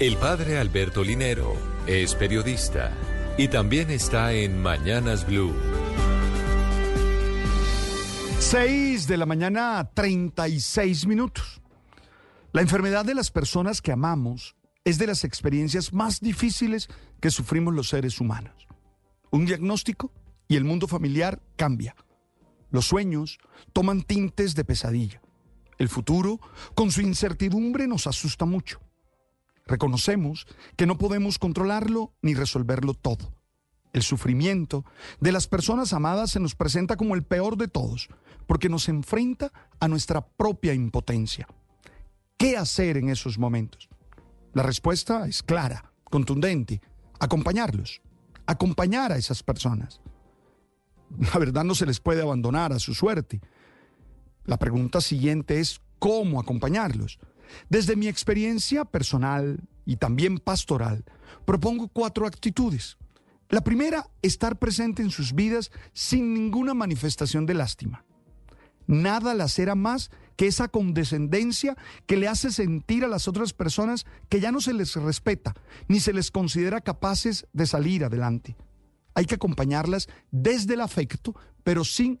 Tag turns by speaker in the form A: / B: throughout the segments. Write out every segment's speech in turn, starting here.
A: El padre Alberto Linero es periodista y también está en Mañanas Blue.
B: 6 de la mañana, 36 minutos. La enfermedad de las personas que amamos es de las experiencias más difíciles que sufrimos los seres humanos. Un diagnóstico y el mundo familiar cambia. Los sueños toman tintes de pesadilla. El futuro, con su incertidumbre, nos asusta mucho. Reconocemos que no podemos controlarlo ni resolverlo todo. El sufrimiento de las personas amadas se nos presenta como el peor de todos, porque nos enfrenta a nuestra propia impotencia. ¿Qué hacer en esos momentos? La respuesta es clara, contundente, acompañarlos, acompañar a esas personas. La verdad no se les puede abandonar a su suerte. La pregunta siguiente es cómo acompañarlos. Desde mi experiencia personal y también pastoral, propongo cuatro actitudes. La primera, estar presente en sus vidas sin ninguna manifestación de lástima. Nada lacera más que esa condescendencia que le hace sentir a las otras personas que ya no se les respeta ni se les considera capaces de salir adelante. Hay que acompañarlas desde el afecto, pero sin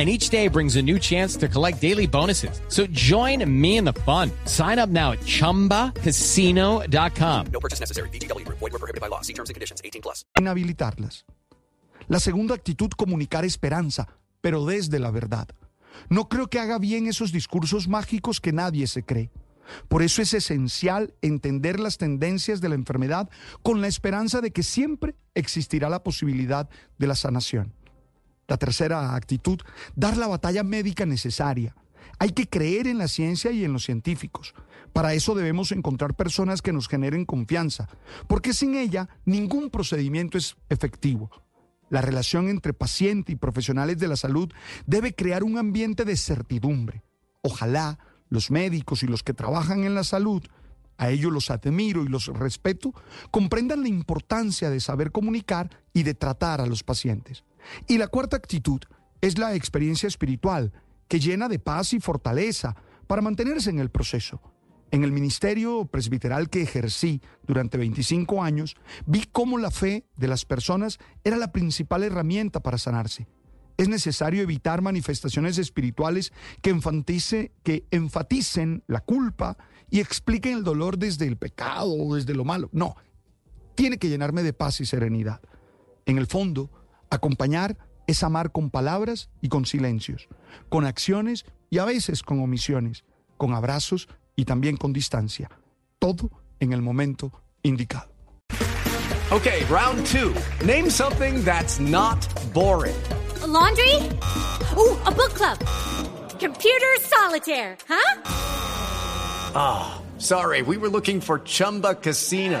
C: And each day brings a new chance to collect daily bonuses. So join me in the fun. Sign up now at ChumbaCasino.com.
D: No purchase necessary. VGW Group. Void were prohibited by law. See terms and conditions. 18 plus.
B: inhabilitarlas. La segunda actitud, comunicar esperanza, pero desde la verdad. No creo que haga bien esos discursos mágicos que nadie se cree. Por eso es esencial entender las tendencias de la enfermedad con la esperanza de que siempre existirá la posibilidad de la sanación. La tercera actitud, dar la batalla médica necesaria. Hay que creer en la ciencia y en los científicos. Para eso debemos encontrar personas que nos generen confianza, porque sin ella ningún procedimiento es efectivo. La relación entre paciente y profesionales de la salud debe crear un ambiente de certidumbre. Ojalá los médicos y los que trabajan en la salud, a ellos los admiro y los respeto, comprendan la importancia de saber comunicar y de tratar a los pacientes. Y la cuarta actitud es la experiencia espiritual, que llena de paz y fortaleza para mantenerse en el proceso. En el ministerio presbiteral que ejercí durante 25 años, vi cómo la fe de las personas era la principal herramienta para sanarse. Es necesario evitar manifestaciones espirituales que, enfatice, que enfaticen la culpa y expliquen el dolor desde el pecado o desde lo malo. No, tiene que llenarme de paz y serenidad. En el fondo, acompañar es amar con palabras y con silencios, con acciones y a veces con omisiones, con abrazos y también con distancia. Todo en el momento indicado.
E: Okay, round two. Name something that's not boring.
F: A laundry? Ooh, a book club. Computer solitaire, huh?
E: Ah, sorry, we were looking for Chumba Casino.